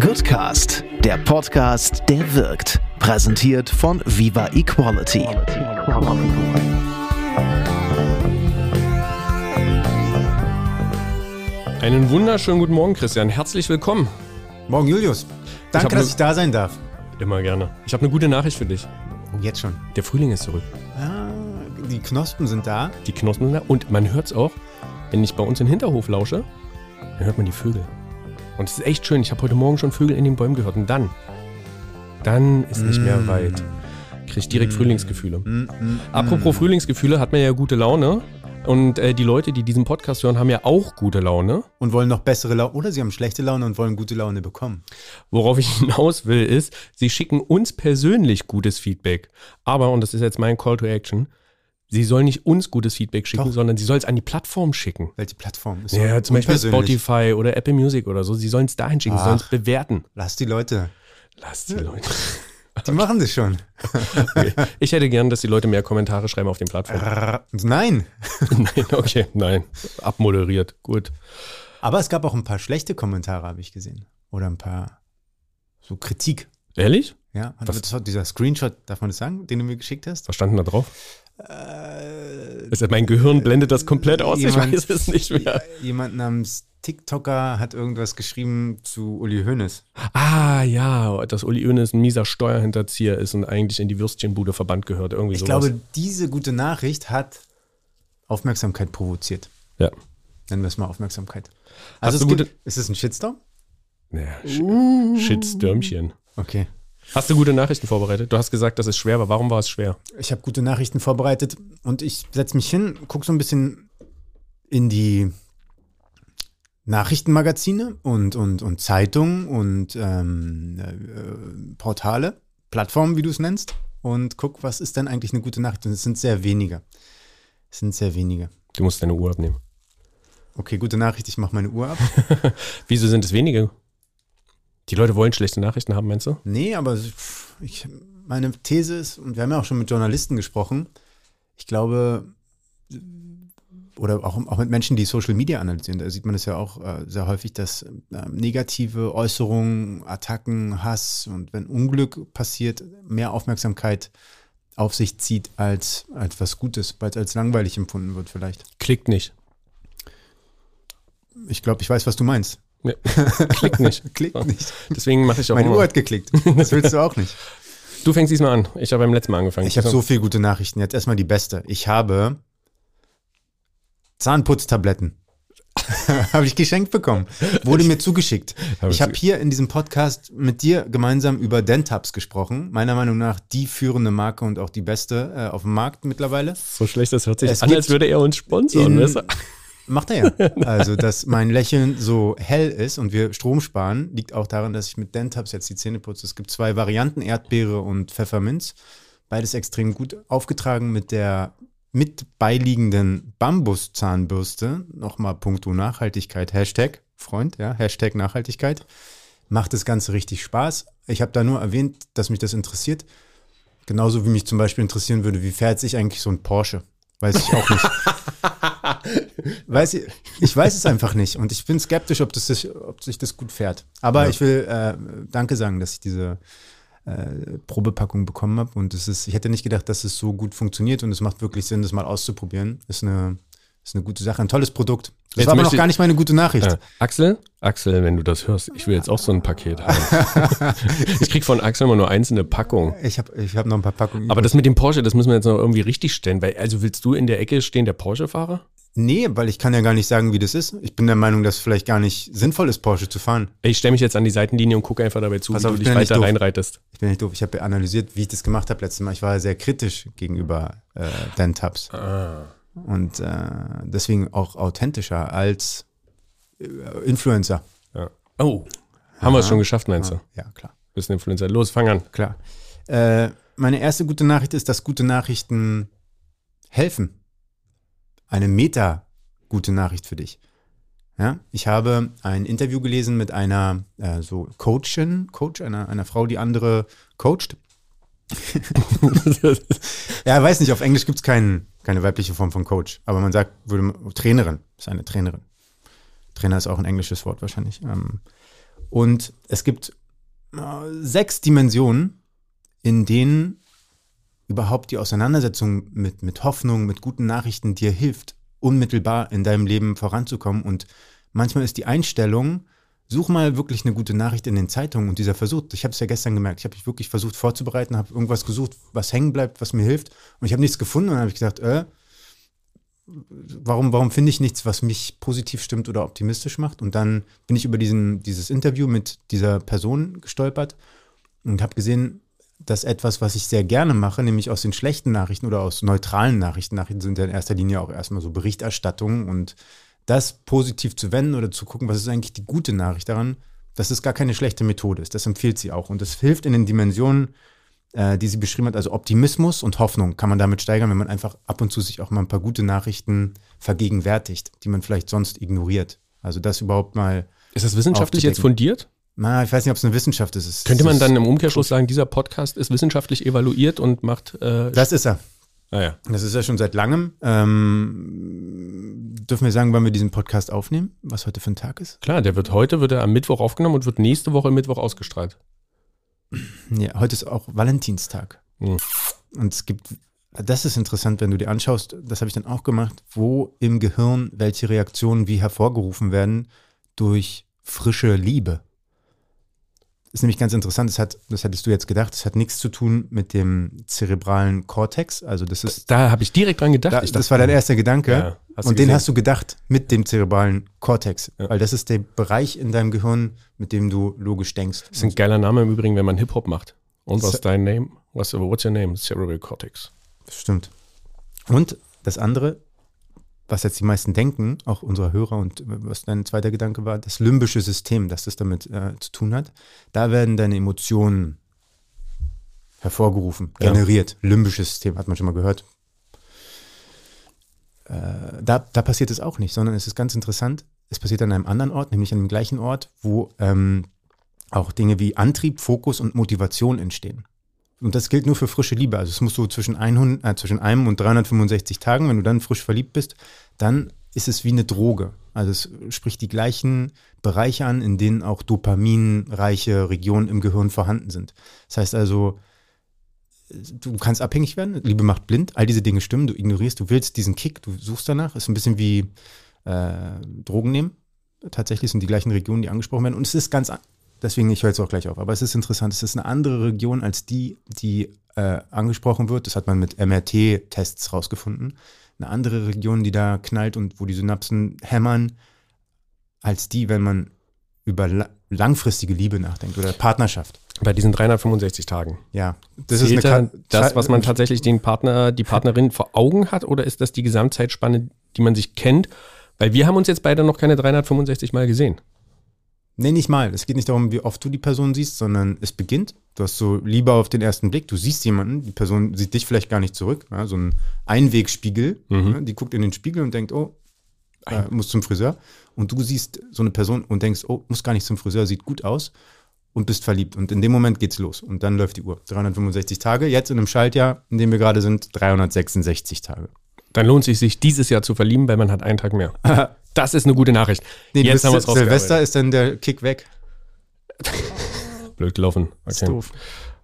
Goodcast, der Podcast, der wirkt. Präsentiert von Viva Equality. Einen wunderschönen guten Morgen, Christian. Herzlich willkommen. Morgen, Julius. Danke, hab dass ne- ich da sein darf. Immer gerne. Ich habe eine gute Nachricht für dich. Jetzt schon. Der Frühling ist zurück. Ah, die Knospen sind da. Die Knospen sind da. Und man hört es auch, wenn ich bei uns in den Hinterhof lausche, dann hört man die Vögel. Und es ist echt schön. Ich habe heute Morgen schon Vögel in den Bäumen gehört. Und dann, dann ist nicht mehr weit. Krieg ich direkt Frühlingsgefühle. Mm, mm, Apropos Frühlingsgefühle, hat man ja gute Laune. Und äh, die Leute, die diesen Podcast hören, haben ja auch gute Laune. Und wollen noch bessere Laune. Oder sie haben schlechte Laune und wollen gute Laune bekommen. Worauf ich hinaus will, ist, sie schicken uns persönlich gutes Feedback. Aber, und das ist jetzt mein Call to Action, sie sollen nicht uns gutes Feedback schicken, Doch. sondern sie sollen es an die Plattform schicken. Welche Plattform ist Ja, zum Beispiel? Spotify oder Apple Music oder so. Sie sollen es dahin schicken, sie sollen es Ach. bewerten. Lass die Leute. Lass die Leute. Die machen das schon. Okay. Ich hätte gern, dass die Leute mehr Kommentare schreiben auf den Plattformen. Nein. nein, okay, nein. Abmoderiert. Gut. Aber es gab auch ein paar schlechte Kommentare, habe ich gesehen. Oder ein paar so Kritik. Ehrlich? Ja, dieser Screenshot, darf man das sagen, den du mir geschickt hast? Was stand denn da drauf? Äh, ist, mein Gehirn blendet das komplett aus. Jemand- ich weiß es nicht mehr. Jemand namens TikToker hat irgendwas geschrieben zu Uli Hoeneß. Ah, ja, dass Uli Hoeneß ein mieser Steuerhinterzieher ist und eigentlich in die Würstchenbude verbannt gehört. Irgendwie Ich sowas. glaube, diese gute Nachricht hat Aufmerksamkeit provoziert. Ja. Nennen wir es mal Aufmerksamkeit. Also es gibt, ist es ein Shitstorm? ja Sh Shitstürmchen. Okay. Hast du gute Nachrichten vorbereitet? Du hast gesagt, dass es schwer war. Warum war es schwer? Ich habe gute Nachrichten vorbereitet und ich setze mich hin, gucke so ein bisschen in die Nachrichtenmagazine und, und, und Zeitungen und ähm, äh, Portale, Plattformen, wie du es nennst, und guck, was ist denn eigentlich eine gute Nachricht? Und es sind sehr wenige. Es sind sehr wenige. Du musst deine Uhr abnehmen. Okay, gute Nachricht, ich mache meine Uhr ab. Wieso sind es wenige? Die Leute wollen schlechte Nachrichten haben, meinst du? Nee, aber ich, meine These ist, und wir haben ja auch schon mit Journalisten gesprochen, ich glaube, oder auch, auch mit Menschen, die Social Media analysieren, da sieht man es ja auch äh, sehr häufig, dass äh, negative Äußerungen, Attacken, Hass und wenn Unglück passiert, mehr Aufmerksamkeit auf sich zieht als, als was Gutes, weil es als langweilig empfunden wird vielleicht. Klickt nicht. Ich glaube, ich weiß, was du meinst. Ja. Klickt nicht. Klickt nicht. Deswegen mache ich auch Meine immer. Uhr hat geklickt. Das willst du auch nicht. Du fängst diesmal an. Ich habe beim letzten Mal angefangen. Ich habe so viele gute Nachrichten. Jetzt erstmal die beste. Ich habe Zahnputztabletten. habe ich geschenkt bekommen. Wurde mir zugeschickt. Ich habe hier in diesem Podcast mit dir gemeinsam über Dentabs gesprochen. Meiner Meinung nach die führende Marke und auch die beste äh, auf dem Markt mittlerweile. so schlecht, das hört sich Es an, als würde er uns sponsoren. in-? Macht er ja. Also, dass mein Lächeln so hell ist und wir Strom sparen, liegt auch daran, dass ich mit Dentabs jetzt die Zähne putze. Es gibt zwei Varianten, Erdbeere und Pfefferminz. Beides extrem gut aufgetragen mit der mit beiliegenden Bambuszahnbürste. Nochmal puncto Nachhaltigkeit. Hashtag Freund, ja, Hashtag Nachhaltigkeit. Macht das Ganze richtig Spaß. Ich habe da nur erwähnt, dass mich das interessiert. Genauso wie mich zum Beispiel interessieren würde, wie fährt sich eigentlich so ein Porsche? Weiß ich auch nicht. weiß ich, ich weiß es einfach nicht und ich bin skeptisch, ob, das sich, ob sich das gut fährt. Aber ich will äh, Danke sagen, dass ich diese äh, Probepackung bekommen habe und es ist, ich hätte nicht gedacht, dass es so gut funktioniert und es macht wirklich Sinn, das mal auszuprobieren. Ist eine, ist eine gute Sache, ein tolles Produkt. Das Jetzt war aber noch gar nicht meine gute Nachricht. Äh, Axel, Axel, wenn du das hörst, ich will jetzt auch so ein Paket haben. ich krieg von Axel immer nur einzelne Packungen. Ich habe ich hab noch ein paar Packungen. Aber das mit dem Porsche, das müssen wir jetzt noch irgendwie richtig stellen. Weil, also willst du in der Ecke stehen, der Porsche-Fahrer? Nee, weil ich kann ja gar nicht sagen, wie das ist. Ich bin der Meinung, dass es vielleicht gar nicht sinnvoll ist, Porsche zu fahren. Ich stelle mich jetzt an die Seitenlinie und gucke einfach dabei zu, Pass wie auf, du ich dich weiter doof. reinreitest. Ich bin nicht doof. Ich habe analysiert, wie ich das gemacht habe letztes Mal. Ich war sehr kritisch gegenüber äh, Dentabs. Ah. Und äh, deswegen auch authentischer als äh, Influencer. Ja. Oh, haben wir es schon geschafft, meinst du? Ja, klar. Bist ein Influencer. Los, fang an. Klar. Äh, meine erste gute Nachricht ist, dass gute Nachrichten helfen. Eine meta gute Nachricht für dich. Ja, ich habe ein Interview gelesen mit einer äh, so Coachin, Coach, einer, einer Frau, die andere coacht. Ja, weiß nicht, auf Englisch gibt es kein, keine weibliche Form von Coach, aber man sagt, würde Trainerin, ist eine Trainerin. Trainer ist auch ein englisches Wort wahrscheinlich. Ähm, Und es gibt äh, sechs Dimensionen, in denen überhaupt die Auseinandersetzung mit, mit Hoffnung, mit guten Nachrichten dir hilft, unmittelbar in deinem Leben voranzukommen. Und manchmal ist die Einstellung, such mal wirklich eine gute Nachricht in den Zeitungen und dieser Versuch, ich habe es ja gestern gemerkt, ich habe mich wirklich versucht vorzubereiten, habe irgendwas gesucht, was hängen bleibt, was mir hilft und ich habe nichts gefunden und habe ich gedacht, äh, warum, warum finde ich nichts, was mich positiv stimmt oder optimistisch macht? Und dann bin ich über diesen, dieses Interview mit dieser Person gestolpert und habe gesehen, dass etwas, was ich sehr gerne mache, nämlich aus den schlechten Nachrichten oder aus neutralen Nachrichten, Nachrichten sind ja in erster Linie auch erstmal so Berichterstattungen und das positiv zu wenden oder zu gucken, was ist eigentlich die gute Nachricht daran, dass es gar keine schlechte Methode ist. Das empfiehlt sie auch. Und das hilft in den Dimensionen, äh, die sie beschrieben hat, also Optimismus und Hoffnung kann man damit steigern, wenn man einfach ab und zu sich auch mal ein paar gute Nachrichten vergegenwärtigt, die man vielleicht sonst ignoriert. Also das überhaupt mal. Ist das wissenschaftlich jetzt fundiert? Na, ich weiß nicht, ob es eine Wissenschaft ist. Es Könnte man dann im Umkehrschluss sagen, dieser Podcast ist wissenschaftlich evaluiert und macht. Äh, Das ist er. ah ja. Das ist ja schon seit langem. Ähm, dürfen wir sagen, wann wir diesen Podcast aufnehmen? Was heute für ein Tag ist? Klar, der wird heute wird er am Mittwoch aufgenommen und wird nächste Woche Mittwoch ausgestrahlt. Ja, heute ist auch Valentinstag. Hm. Und es gibt, das ist interessant, wenn du dir anschaust, das habe ich dann auch gemacht, wo im Gehirn welche Reaktionen wie hervorgerufen werden durch frische Liebe. Ist nämlich ganz interessant, das hat, das hättest du jetzt gedacht, das hat nichts zu tun mit dem zerebralen Kortex. Also das ist, Da habe ich direkt dran gedacht. da, das war dein erster Gedanke. Ja, und den gesehen. hast du gedacht mit dem zerebralen Kortex. Ja. Weil das ist der Bereich in deinem Gehirn, mit dem du logisch denkst. Das ist ein geiler Name im Übrigen, wenn man Hip-Hop macht. Und was ist dein Name? Was, what's your name? Cerebral Cortex. Stimmt. Und das andere, was jetzt die meisten denken, auch unsere Hörer und was dein zweiter Gedanke war, das limbische System, das das damit äh, zu tun hat, da werden deine Emotionen hervorgerufen, Ja. generiert. Limbisches System, hat man schon mal gehört. Äh, da, da passiert es auch nicht, sondern es ist ganz interessant, es passiert an einem anderen Ort, nämlich an dem gleichen Ort, wo ähm, auch Dinge wie Antrieb, Fokus und Motivation entstehen. Und das gilt nur für frische Liebe. Also es muss so zwischen, 100, äh, zwischen einem und 365 Tagen, wenn du dann frisch verliebt bist, dann ist es wie eine Droge. Also es spricht die gleichen Bereiche an, in denen auch dopaminreiche Regionen im Gehirn vorhanden sind. Das heißt also, du kannst abhängig werden, Liebe macht blind, all diese Dinge stimmen, du ignorierst, du willst diesen Kick, du suchst danach, ist ein bisschen wie äh, Drogen nehmen. Tatsächlich sind die gleichen Regionen, die angesprochen werden. Und es ist ganz, an- deswegen, ich höre jetzt auch gleich auf, aber es ist interessant, es ist eine andere Region als die, die äh, angesprochen wird. Das hat man mit MRT-Tests rausgefunden. Eine andere Region, die da knallt und wo die Synapsen hämmern, als die, wenn man über la langfristige Liebe nachdenkt oder Partnerschaft. Bei diesen 365 Tagen. Ja, das Zählt ist eine das, was man tatsächlich den Partner, die Partnerin vor Augen hat, oder ist das die Gesamtzeitspanne, die man sich kennt? Weil wir haben uns jetzt beide noch keine 365 Mal gesehen. Nee, nicht mal. Es geht nicht darum, wie oft du die Person siehst, sondern es beginnt. Du hast so Liebe auf den ersten Blick. Du siehst jemanden, die Person sieht dich vielleicht gar nicht zurück. Ja, so ein Einwegspiegel. Mhm. Ja, die guckt in den Spiegel und denkt, oh, äh, muss zum Friseur. Und du siehst so eine Person und denkst, oh, muss gar nicht zum Friseur, sieht gut aus und bist verliebt. Und in dem Moment geht's los. Und dann läuft die Uhr. 365 Tage. Jetzt in einem Schaltjahr, in dem wir gerade sind, 366 Tage. Dann lohnt es sich, dieses Jahr zu verlieben, weil man hat einen Tag mehr. Das ist eine gute Nachricht. Nee, Jetzt haben wir es Sil- Silvester ist dann der Kick weg. Blöd gelaufen. Ist Okay. doof.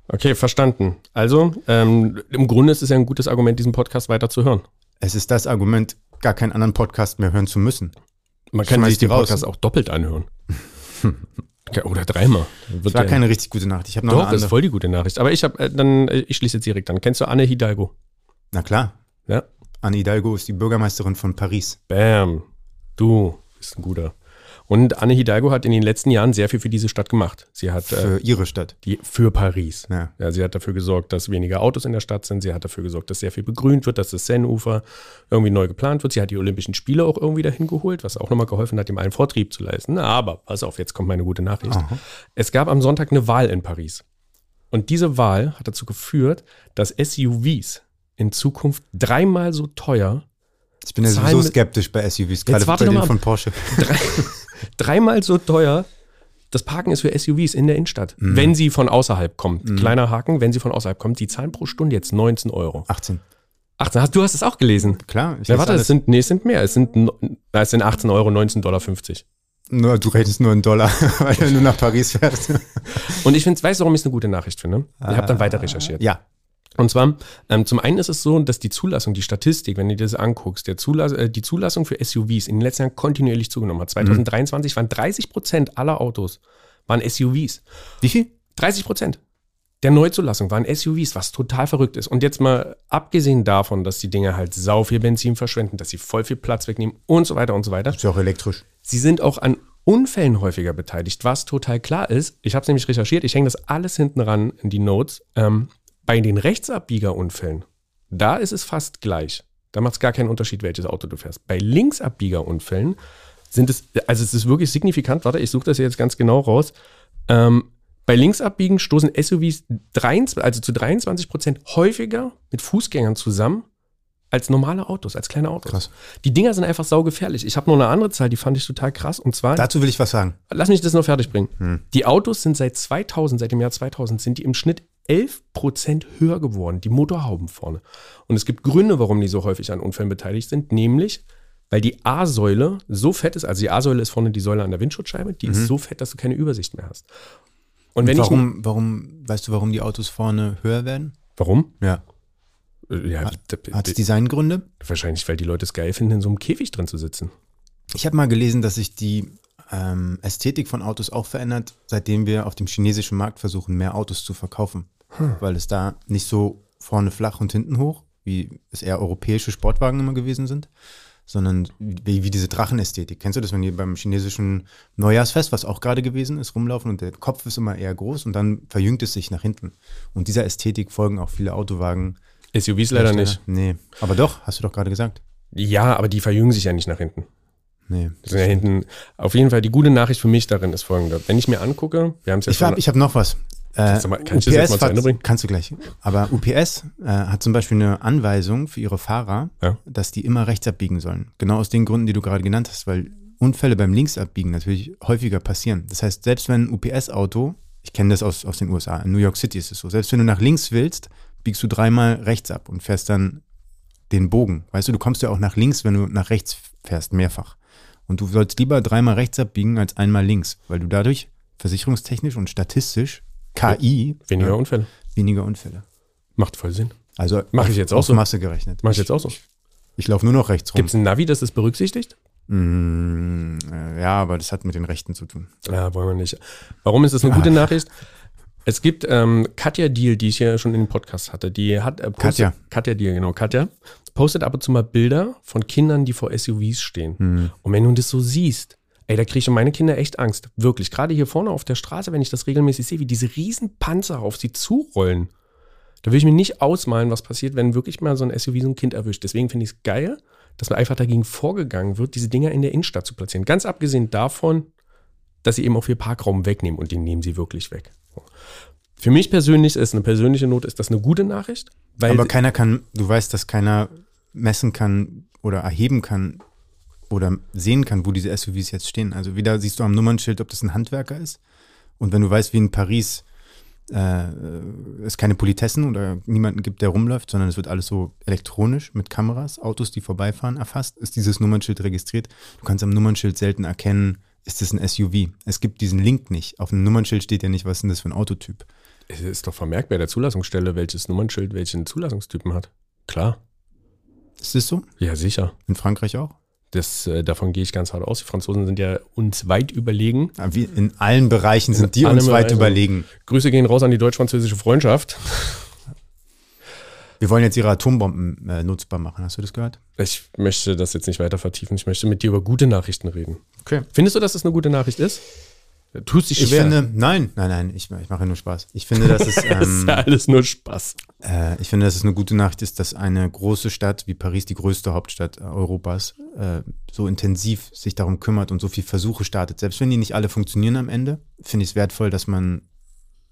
okay, verstanden. Also, ähm, im Grunde ist es ja ein gutes Argument, diesen Podcast weiter zu hören. Es ist das Argument, gar keinen anderen Podcast mehr hören zu müssen. Man kann sich den raus. Podcast auch doppelt anhören. Oder dreimal. Wird Das war ja- keine richtig gute Nachricht. Ich habe noch Doch, eine das ist andere. voll die gute Nachricht. Aber ich habe äh, dann, äh, ich schließe jetzt direkt an. Kennst du Anne Hidalgo? Na klar. Ja. Anne Hidalgo ist die Bürgermeisterin von Paris. Bam. Du bist ein guter. Und Anne Hidalgo hat in den letzten Jahren sehr viel für diese Stadt gemacht. Sie hat äh, Für ihre Stadt. die für Paris. Ja. Ja, sie hat dafür gesorgt, dass weniger Autos in der Stadt sind. Sie hat dafür gesorgt, dass sehr viel begrünt wird, dass das Seineufer irgendwie neu geplant wird. Sie hat die Olympischen Spiele auch irgendwie dahin geholt, was auch nochmal geholfen hat, dem einen Vortrieb zu leisten. Aber pass auf, jetzt kommt meine gute Nachricht. Aha. Es gab am Sonntag eine Wahl in Paris. Und diese Wahl hat dazu geführt, dass SUVs in Zukunft dreimal so teuer, Ich bin ja sowieso skeptisch bei SUVs, gerade bei denen mal von. Porsche. drei, dreimal so teuer das Parken ist für SUVs in der Innenstadt, wenn sie von außerhalb kommt. Kleiner Haken, wenn sie von außerhalb kommt, die zahlen pro Stunde jetzt 19 Euro. 18. 18, hast, du hast es auch gelesen. Klar. Ich Ja, lese warte, es sind, nee, es sind mehr. Es sind, na, es sind 18 Euro, 19,50 Dollar. Nur, du rechnest nur in Dollar, weil du nach Paris fährst. Und ich finde, weißt du, warum ich es eine gute Nachricht finde? Ich habe dann weiter recherchiert. Ja. Und zwar, ähm, zum einen ist es so, dass die Zulassung, die Statistik, wenn du dir das anguckst, der Zulass äh, die Zulassung für SUVs in den letzten Jahren kontinuierlich zugenommen hat. 2023 waren 30 Prozent aller Autos waren SUVs. Wie viel? 30 Prozent der Neuzulassung waren SUVs, was total verrückt ist. Und jetzt mal abgesehen davon, dass die Dinge halt sau viel Benzin verschwenden, dass sie voll viel Platz wegnehmen und so weiter und so weiter. Ist ja auch elektrisch. Sie sind auch an Unfällen häufiger beteiligt, was total klar ist. Ich habe es nämlich recherchiert, ich hänge das alles hinten ran in die Notes. Ähm, bei den Rechtsabbiegerunfällen, da ist es fast gleich. Da macht es gar keinen Unterschied, welches Auto du fährst. Bei Linksabbiegerunfällen sind es, also es ist wirklich signifikant, warte, ich suche das jetzt ganz genau raus. Ähm, bei Linksabbiegen stoßen SUVs 23, also zu 23 Prozent häufiger mit Fußgängern zusammen als normale Autos, als kleine Autos. Krass. Die Dinger sind einfach saugefährlich. Ich habe noch eine andere Zahl, die fand ich total krass. Und zwar, Dazu will ich was sagen. lass mich das noch fertig bringen. Die Autos sind seit 2000, seit dem Jahr 2000, sind die im Schnitt 11 Prozent höher geworden, die Motorhauben vorne. Und es gibt Gründe, warum die so häufig an Unfällen beteiligt sind, nämlich, weil die A-Säule so fett ist, also die A-Säule ist vorne die Säule an der Windschutzscheibe, die ist so fett, dass du keine Übersicht mehr hast. Und wenn ich. warum, warum, weißt du, warum die Autos vorne höher werden? Warum? Ja. Äh, Ja, Hat es Designgründe? wahrscheinlich, weil die Leute es geil finden, in so einem Käfig drin zu sitzen. Ich habe mal gelesen, dass sich die ähm, Ästhetik von Autos auch verändert, seitdem wir auf dem chinesischen Markt versuchen, mehr Autos zu verkaufen. Weil es da nicht so vorne flach und hinten hoch, wie es eher europäische Sportwagen immer gewesen sind, sondern wie, wie diese Drachenästhetik. Kennst du das, wenn die beim chinesischen Neujahrsfest, was auch gerade gewesen ist, rumlaufen und der Kopf ist immer eher groß und dann verjüngt es sich nach hinten. Und dieser Ästhetik folgen auch viele Autowagen. SUVs leider nicht. Nee, aber doch, hast du doch gerade gesagt. Ja, aber die verjüngen sich ja nicht nach hinten. Nee. Sind ja hinten. Auf jeden Fall, die gute Nachricht für mich darin ist folgende. Wenn ich mir angucke, wir haben es ja Ich habe ich hab noch was. Äh, mal- kann ich das jetzt mal zu Ende bringen? Kannst du gleich. Aber UPS äh, hat zum Beispiel eine Anweisung für ihre Fahrer, Ja. dass die immer rechts abbiegen sollen. Genau aus den Gründen, die du gerade genannt hast, weil Unfälle beim Linksabbiegen natürlich häufiger passieren. Das heißt, selbst wenn ein UPS-Auto, ich kenne das aus, aus den USA, in New York City ist es so, selbst wenn du nach links willst, biegst du dreimal rechts ab und fährst dann den Bogen. Weißt du, du kommst ja auch nach links, wenn du nach rechts fährst, mehrfach. Und du sollst lieber dreimal rechts abbiegen als einmal links, weil du dadurch versicherungstechnisch und statistisch KI weniger äh, Unfälle. weniger Unfälle. Macht voll Sinn. Also Mach ich jetzt auch auf so. Masse gerechnet. Mach ich jetzt auch so. Ich laufe nur noch rechts rum. Gibt es ein Navi, das das berücksichtigt? Mm, äh, ja, aber das hat mit den Rechten zu tun. Ja, wollen wir nicht. Warum ist das eine gute Nachricht? Es gibt ähm, Katja Deal, die ich ja schon in dem Podcast hatte. Die hat äh, postet, Katja. Katja Deal, genau. Katja postet ab und zu mal Bilder von Kindern, die vor SUVs stehen. Hm. Und wenn du das so siehst, ey, da kriege ich meine Kinder echt Angst. Wirklich. Gerade hier vorne auf der Straße, wenn ich das regelmäßig sehe, wie diese riesen Panzer auf sie zurollen. Da will ich mir nicht ausmalen, was passiert, wenn wirklich mal so ein SUV so ein Kind erwischt. Deswegen finde ich es geil, dass man einfach dagegen vorgegangen wird, diese Dinger in der Innenstadt zu platzieren. Ganz abgesehen davon, dass sie eben auch viel Parkraum wegnehmen und den nehmen sie wirklich weg. Für mich persönlich ist eine persönliche Note, ist das eine gute Nachricht, weil aber keiner kann, du weißt, dass keiner messen kann oder erheben kann oder sehen kann, wo diese SUVs jetzt stehen. Also wieder siehst du am Nummernschild, ob das ein Handwerker ist. Und wenn du weißt, wie in Paris äh, es keine Politessen oder niemanden gibt, der rumläuft, sondern es wird alles so elektronisch mit Kameras, Autos, die vorbeifahren, erfasst, ist dieses Nummernschild registriert. Du kannst am Nummernschild selten erkennen, ist das ein SUV. Es gibt diesen Link nicht. Auf dem Nummernschild steht ja nicht, was ist denn das für ein Autotyp. es ist doch vermerkt bei der Zulassungsstelle, welches Nummernschild welchen Zulassungstypen hat. Klar. Ist das so? Ja, sicher. In Frankreich auch? Das, äh, davon gehe ich ganz hart aus. Die Franzosen sind ja uns weit überlegen. Ja, wie in allen Bereichen sind die allem uns weit Bereichen. überlegen. Grüße gehen raus an die deutsch-französische Freundschaft. Wir wollen jetzt ihre Atombomben äh, nutzbar machen. Hast du das gehört? Ich möchte das jetzt nicht weiter vertiefen. Ich möchte mit dir über gute Nachrichten reden. Okay. Findest du, dass das eine gute Nachricht ist? Tust dich Ich schwer. finde, nein, nein, nein, ich, ich mache nur Spaß. Ich finde, dass es, das ist ähm, ja alles nur Spaß. äh, ich finde, dass es eine gute Nachricht ist, dass eine große Stadt wie Paris, die größte Hauptstadt äh, Europas, äh, so intensiv sich darum kümmert und so viel Versuche startet. Selbst wenn die nicht alle funktionieren am Ende, finde ich es wertvoll, dass man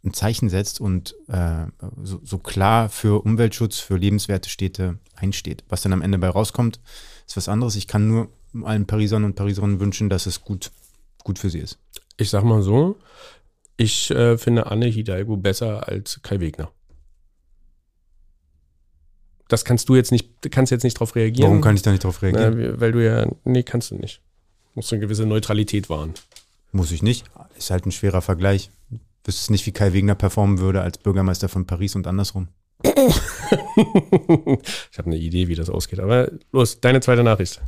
ein Zeichen setzt und äh, so, so klar für Umweltschutz, für lebenswerte Städte einsteht. Was dann am Ende bei rauskommt, ist was anderes. Ich kann nur allen Parisern und Pariserinnen wünschen, dass es gut, gut für sie ist. Ich sag mal so, ich äh, finde Anne Hidalgo besser als Kai Wegner. Das kannst du jetzt nicht, kannst jetzt nicht drauf reagieren. Warum kann ich da nicht drauf reagieren? Na, weil du ja, nee, kannst du nicht. Musst du eine gewisse Neutralität wahren. Muss ich nicht. Ist halt ein schwerer Vergleich. Wüsstest nicht, wie Kai Wegner performen würde als Bürgermeister von Paris und andersrum. ich habe eine Idee, wie das ausgeht. Aber los, deine zweite Nachricht.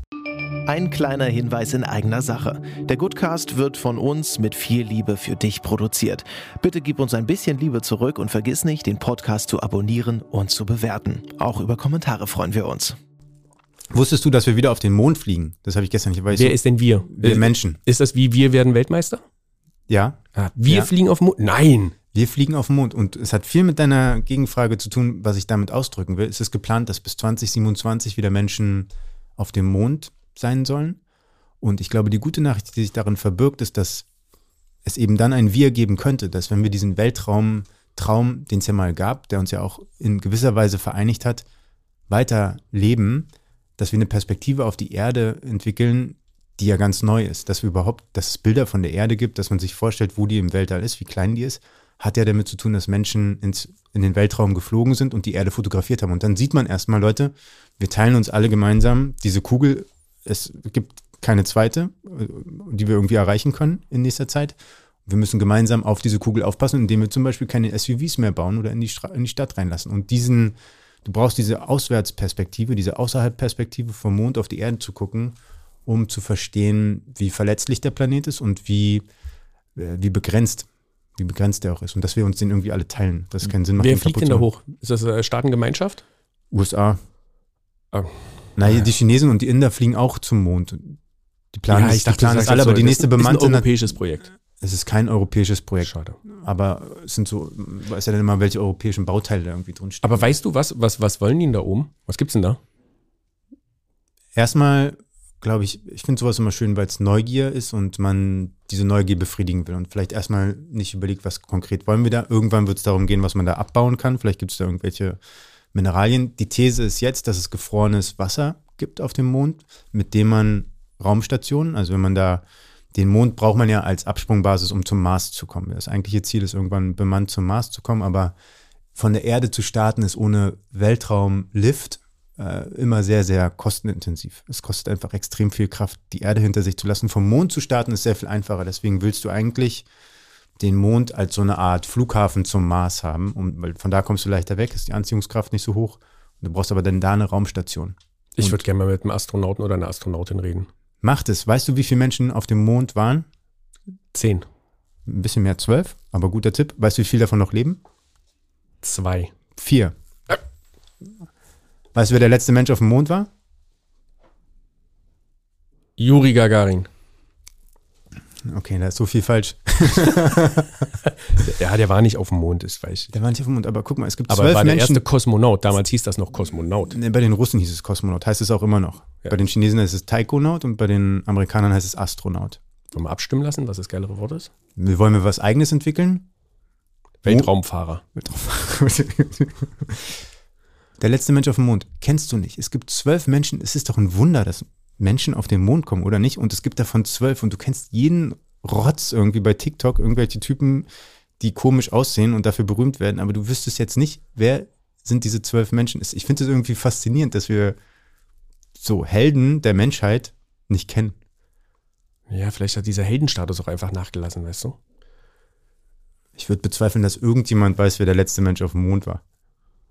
Ein kleiner Hinweis in eigener Sache. Der Goodcast wird von uns mit viel Liebe für dich produziert. Bitte gib uns ein bisschen Liebe zurück und vergiss nicht, den Podcast zu abonnieren und zu bewerten. Auch über Kommentare freuen wir uns. Wusstest du, dass wir wieder auf den Mond fliegen? Das habe ich gestern nicht weiß. Wer ist denn wir? Wir Menschen. Ist das wie wir werden Weltmeister? Ja. Ah, wir Ja. fliegen auf den Mond? Nein. Wir fliegen auf den Mond und es hat viel mit deiner Gegenfrage zu tun, was ich damit ausdrücken will. Es ist geplant, dass bis 2027 wieder Menschen auf dem Mond sein sollen. Und ich glaube, die gute Nachricht, die sich darin verbirgt, ist, dass es eben dann ein Wir geben könnte, dass wenn wir diesen Weltraum, Traum, den es ja mal gab, der uns ja auch in gewisser Weise vereinigt hat, weiter leben, dass wir eine Perspektive auf die Erde entwickeln, die ja ganz neu ist. Dass wir überhaupt, dass es Bilder von der Erde gibt, dass man sich vorstellt, wo die im Weltall ist, wie klein die ist, hat ja damit zu tun, dass Menschen ins, in den Weltraum geflogen sind und die Erde fotografiert haben. Und dann sieht man erstmal, Leute, wir teilen uns alle gemeinsam diese Kugel. Es gibt keine zweite, äh, die wir irgendwie erreichen können in nächster Zeit. Wir müssen gemeinsam auf diese Kugel aufpassen, indem wir zum Beispiel keine SUVs mehr bauen oder in die, Stra in die Stadt reinlassen. Und diesen, du brauchst diese Auswärtsperspektive, diese Außerhalbperspektive vom Mond auf die Erde zu gucken, um zu verstehen, wie verletzlich der Planet ist und wie, äh, wie begrenzt, wie begrenzt der auch ist. Und dass wir uns den irgendwie alle teilen. Das keinen Sinn macht. Wer fliegt denn da hoch? Ist das äh, Staatengemeinschaft? USA. Ah. Naja, Ja. die Chinesen und die Inder fliegen auch zum Mond. Die planen, es- die planen du es sagst alle, aber die das nächste ist ein bemannte, europäisches Projekt. es ist kein europäisches Projekt. Schade. Aber es sind so, weiß ja dann immer, welche europäischen Bauteile da irgendwie drin stehen. Aber weißt du was, was, was wollen die denn da oben? Was gibt's denn da? Erstmal, glaube ich, ich finde sowas immer schön, weil es Neugier ist und man diese Neugier befriedigen will und vielleicht erstmal nicht überlegt, was konkret wollen wir da. Irgendwann wird es darum gehen, was man da abbauen kann. Vielleicht gibt es da irgendwelche Mineralien. Die These ist jetzt, dass es gefrorenes Wasser gibt auf dem Mond, mit dem man Raumstationen, also wenn man da den Mond braucht man ja als Absprungbasis, um zum Mars zu kommen. Das eigentliche Ziel ist irgendwann bemannt zum Mars zu kommen, aber von der Erde zu starten ist ohne Weltraumlift äh, immer sehr, sehr kostenintensiv. Es kostet einfach extrem viel Kraft, die Erde hinter sich zu lassen. Vom Mond zu starten ist sehr viel einfacher. Deswegen willst du eigentlich den Mond als so eine Art Flughafen zum Mars haben, weil von da kommst du leichter weg, ist die Anziehungskraft nicht so hoch. Du brauchst aber dann da eine Raumstation. Ich Und- würde gerne mal mit einem Astronauten oder einer Astronautin reden. Macht es. Weißt du, wie viele Menschen auf dem Mond waren? Zehn. Ein bisschen mehr, zwölf, aber guter Tipp. Weißt du, wie viele davon noch leben? Zwei. Vier. Weißt du, wer der letzte Mensch auf dem Mond war? Juri Gagarin. Okay, da ist so viel falsch. Ja, der war nicht auf dem Mond, weiß ich. Der war nicht auf dem Mond, aber guck mal, es gibt Aber zwölf war der Menschen. erste Kosmonaut. Damals hieß das noch Kosmonaut. Nee, bei den Russen hieß es Kosmonaut, heißt es auch immer noch. Ja. Bei den Chinesen heißt es Taikonaut und bei den Amerikanern heißt es Astronaut. Wollen wir abstimmen lassen, was das geilere Wort ist? Wir wollen wir was Eigenes entwickeln? Weltraumfahrer. Der letzte Mensch auf dem Mond, kennst du nicht. Es gibt zwölf Menschen, es ist doch ein Wunder, dass Menschen auf den Mond kommen, oder nicht? Und es gibt davon zwölf und du kennst jeden Rotz irgendwie bei TikTok, irgendwelche Typen, die komisch aussehen und dafür berühmt werden, aber du wüsstest jetzt nicht, wer sind diese zwölf Menschen. Ich finde es irgendwie faszinierend, dass wir so Helden der Menschheit nicht kennen. Ja, vielleicht hat dieser Heldenstatus auch einfach nachgelassen, weißt du? Ich würde bezweifeln, dass irgendjemand weiß, wer der letzte Mensch auf dem Mond war.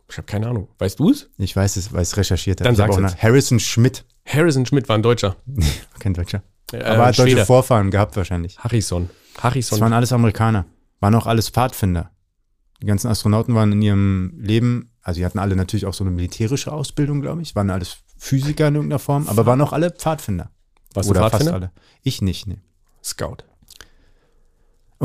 Ich habe keine Ahnung. Weißt du es? Ich weiß es, weil es recherchiert hat. Dann jetzt. nach Harrison Schmidt, Harrison Schmidt war ein Deutscher. kein Deutscher. Äh, aber hat deutsche Schwede. Vorfahren gehabt wahrscheinlich. Harrison. Das Harrison. waren alles Amerikaner. Waren auch alles Pfadfinder. Die ganzen Astronauten waren in ihrem Leben, also die hatten alle natürlich auch so eine militärische Ausbildung, glaube ich. Waren alles Physiker in irgendeiner Form, aber waren auch alle Pfadfinder. Warst du Oder fast Pfadfinder? alle. Ich nicht, nee. Scout.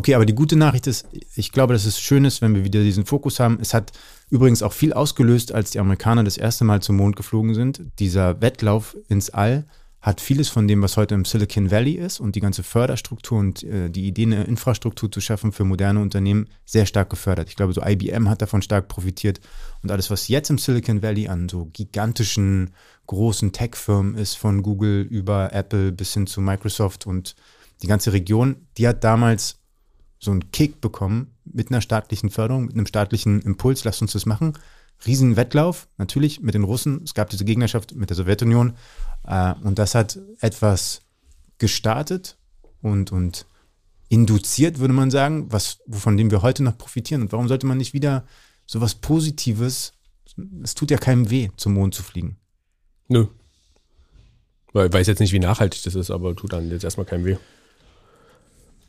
Okay, aber die gute Nachricht ist, ich glaube, dass es schön ist, wenn wir wieder diesen Fokus haben. Es hat übrigens auch viel ausgelöst, als die Amerikaner das erste Mal zum Mond geflogen sind. Dieser Wettlauf ins All hat vieles von dem, was heute im Silicon Valley ist und die ganze Förderstruktur und äh, die Idee, eine Infrastruktur zu schaffen für moderne Unternehmen, sehr stark gefördert. Ich glaube, so IBM hat davon stark profitiert und alles, was jetzt im Silicon Valley an so gigantischen, großen Tech-Firmen ist, von Google über Apple bis hin zu Microsoft und die ganze Region, die hat damals so einen Kick bekommen mit einer staatlichen Förderung, mit einem staatlichen Impuls, lasst uns das machen. Riesenwettlauf, natürlich mit den Russen. Es gab diese Gegnerschaft mit der Sowjetunion. Äh, und das hat etwas gestartet und, und induziert, würde man sagen, was, von dem wir heute noch profitieren. Und warum sollte man nicht wieder sowas Positives, es tut ja keinem weh, zum Mond zu fliegen. Nö. Weil ich weiß jetzt nicht, wie nachhaltig das ist, aber tut dann jetzt erstmal keinem weh.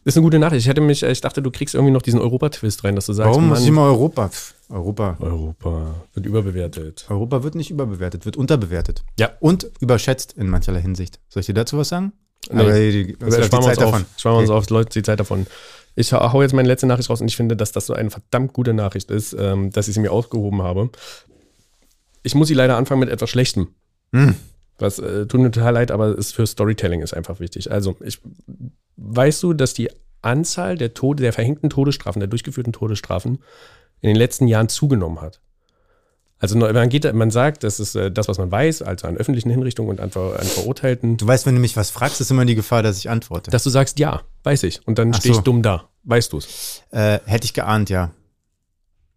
Das ist eine gute Nachricht. Ich hätte mich, ich dachte, du kriegst irgendwie noch diesen Europa-Twist rein, dass du sagst, Warum muss immer Europa? Europa. Europa wird überbewertet. Europa wird nicht überbewertet, wird unterbewertet. Ja. Und überschätzt in mancherlei Hinsicht. Soll ich dir dazu was sagen? Nee. Aber die, Aber die wir uns Zeit auf. davon. Sparen wir uns Okay. auf, Leute, die Zeit davon. Ich hau jetzt meine letzte Nachricht raus und ich finde, dass das so eine verdammt gute Nachricht ist, ähm, dass ich sie mir aufgehoben habe. Ich muss sie leider anfangen mit etwas Schlechtem. Hm. Das äh, tut mir total leid, aber ist für Storytelling ist einfach wichtig. Also, ich, weißt du, dass die Anzahl der Tode, der verhängten Todesstrafen, der durchgeführten Todesstrafen in den letzten Jahren zugenommen hat? Also man geht, man sagt, das ist äh, das, was man weiß, also an öffentlichen Hinrichtungen und an, Ver, an Verurteilten, Du weißt, wenn du mich was fragst, ist immer die Gefahr, dass ich antworte. dass du sagst, ja, weiß ich. Und dann stehe ich so. dumm da. Weißt du es? Äh, hätte ich geahnt, ja.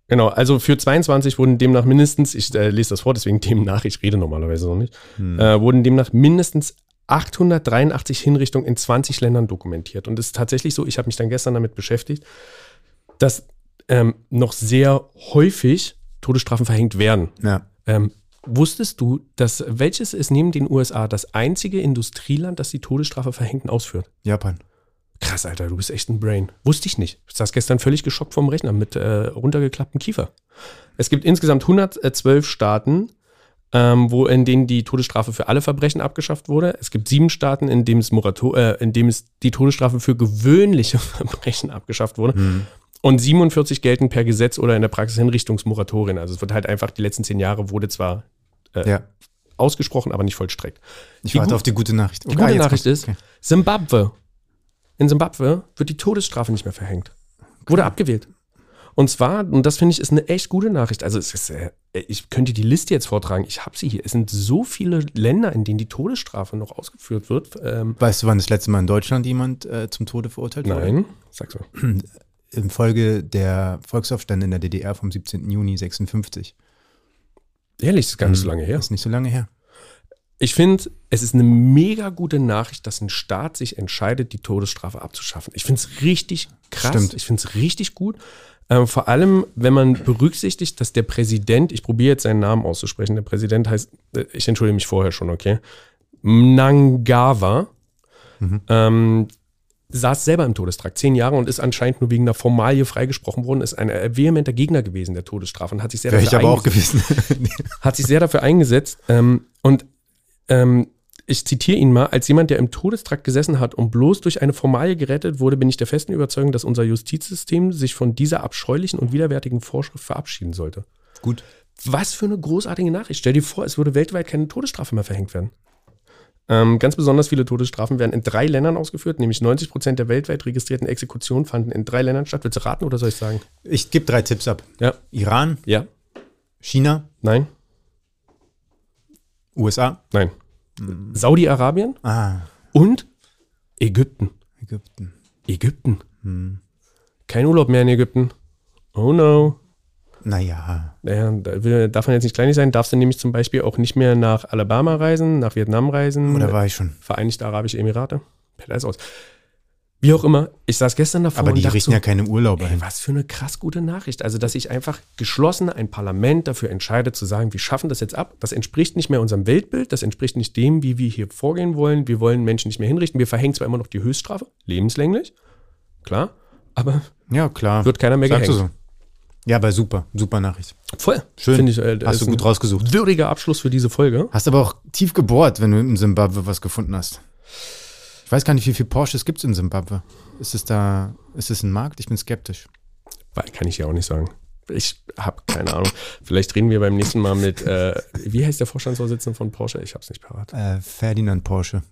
Genau, also für 22 wurden demnach mindestens, ich äh, lese das vor, deswegen demnach, ich rede normalerweise noch nicht, äh, wurden demnach mindestens 883 Hinrichtungen in 20 Ländern dokumentiert. Und es ist tatsächlich so, ich habe mich dann gestern damit beschäftigt, dass ähm, noch sehr häufig Todesstrafen verhängt werden. Ja. Ähm, wusstest du, dass welches ist neben den USA das einzige Industrieland, das die Todesstrafe verhängt und ausführt? Japan. Krass, Alter, du bist echt ein Brain. Wusste ich nicht. Ich saß gestern völlig geschockt vorm Rechner mit äh, runtergeklapptem Kiefer. Es gibt insgesamt 112 Staaten, ähm, wo in denen die Todesstrafe für alle Verbrechen abgeschafft wurde. Es gibt sieben Staaten, in dem es, Morator äh, in dem es die Todesstrafe für gewöhnliche Verbrechen abgeschafft wurde. Und 47 gelten per Gesetz oder in der Praxis Hinrichtungsmoratorien. Also es wird halt einfach, die letzten zehn Jahre wurde zwar Ja. ausgesprochen, aber nicht vollstreckt. Ich Die warte auf die gute Nachricht. Die Okay, gute Nachricht kommt- ist, okay. Simbabwe. In Simbabwe wird die Todesstrafe nicht mehr verhängt. Wurde abgewählt. Und zwar, und das finde ich, ist eine echt gute Nachricht. Also es ist, äh, ich könnte die Liste jetzt vortragen. Ich habe sie hier. Es sind so viele Länder, in denen die Todesstrafe noch ausgeführt wird. Ähm, Weißt du, wann das letzte Mal in Deutschland jemand äh, zum Tode verurteilt wurde? nein, sag's mal. Infolge der Volksaufstände in der DDR vom 17. Juni 56. Ehrlich, ist gar nicht so lange her. Ist nicht so lange her. Ich finde, es ist eine mega gute Nachricht, dass ein Staat sich entscheidet, die Todesstrafe abzuschaffen. Ich finde es richtig krass. Stimmt. Ich finde es richtig gut. Ähm, vor allem, wenn man berücksichtigt, dass der Präsident, ich probiere jetzt seinen Namen auszusprechen, der Präsident heißt, äh, ich entschuldige mich vorher schon, okay, Mnangagwa, ähm, saß selber im Todestrakt, zehn Jahre und ist anscheinend nur wegen einer Formalie freigesprochen worden, ist ein äh, vehementer Gegner gewesen der Todesstrafe und hat sich sehr Wäre ich dafür aber auch eingesetzt gewesen. hat sich sehr dafür eingesetzt. Ähm, und ähm, ich zitiere ihn mal, als jemand, der im Todestrakt gesessen hat und bloß durch eine Formalie gerettet wurde, bin ich der festen Überzeugung, dass unser Justizsystem sich von dieser abscheulichen und widerwärtigen Vorschrift verabschieden sollte. Gut. Was für eine großartige Nachricht. Stell dir vor, es würde weltweit keine Todesstrafe mehr verhängt werden. Ähm, ganz besonders viele Todesstrafen werden in drei Ländern ausgeführt, nämlich 90 Prozent der weltweit registrierten Exekutionen fanden in drei Ländern statt. Willst du raten oder soll ich sagen? Ich gebe drei Tipps ab. Ja. Iran, Ja? China, Nein? USA. Nein. Saudi-Arabien Ah, und Ägypten. Ägypten. Ägypten. Kein Urlaub mehr in Ägypten. Oh no. Naja. Naja, da darf man jetzt nicht kleinig sein, darfst du nämlich zum Beispiel auch nicht mehr nach Alabama reisen, nach Vietnam reisen, Oder war ich schon? Vereinigte Arabische Emirate. Fällt alles aus. Wie auch immer, ich saß gestern davor Aber die richten so, ja keine Urlauber hin. was für eine krass gute Nachricht. Also, dass sich einfach geschlossen ein Parlament dafür entscheidet, zu sagen, wir schaffen das jetzt ab. Das entspricht nicht mehr unserem Weltbild, das entspricht nicht dem, wie wir hier vorgehen wollen. Wir wollen Menschen nicht mehr hinrichten. Wir verhängen zwar immer noch die Höchststrafe, lebenslänglich, klar, aber Ja, klar. wird keiner mehr Sagst du gehängt. so. Ja, aber super. Super Nachricht. Voll. Schön. Ich, äh, Hast du gut rausgesucht. Würdiger Abschluss für diese Folge. Hast aber auch tief gebohrt, wenn du in Simbabwe was gefunden hast. Ich weiß gar nicht, wie viele Porsches gibt es in Simbabwe. Ist es da, ist es ein Markt? Ich bin skeptisch. Weil, Kann ich ja auch nicht sagen. Ich habe keine Ahnung. Vielleicht reden wir beim nächsten Mal mit, äh, wie heißt der Vorstandsvorsitzende von Porsche? Ich habe es nicht parat. Äh, Ferdinand Porsche.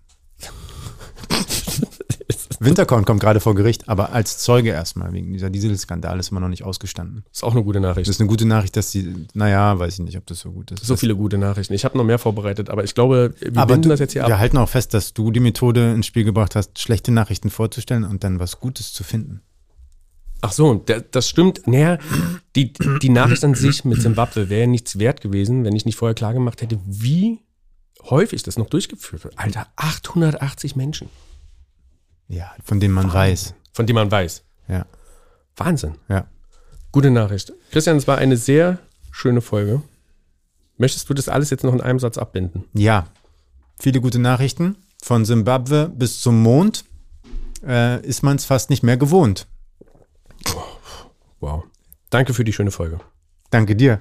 Winterkorn kommt gerade vor Gericht, aber als Zeuge erstmal, wegen dieser Dieselskandal ist immer noch nicht ausgestanden. Ist auch eine gute Das Nachricht. ist eine gute Nachricht, dass die, naja, weiß ich nicht, ob das so gut ist. So viele gute Nachrichten. Ich habe noch mehr vorbereitet, aber ich glaube, wir aber binden du, das jetzt hier wir ab. halten auch fest, dass du die Methode ins Spiel gebracht hast, schlechte Nachrichten vorzustellen und dann was Gutes zu finden. Ach so, das stimmt. Naja, die, die Nachricht an sich mit Zimbabwe wäre nichts wert gewesen, wenn ich nicht vorher klar gemacht hätte, wie häufig das noch durchgeführt wird. Alter, 880 Menschen. Ja, von dem man weiß. Von dem man weiß. Ja. Wahnsinn. Ja. Gute Nachricht. Christian, es war eine sehr schöne Folge. Möchtest du das alles jetzt noch in einem Satz abbinden? Ja. Viele gute Nachrichten. Von Simbabwe bis zum Mond äh, ist man es fast nicht mehr gewohnt. Wow. Danke für die schöne Folge. Danke dir.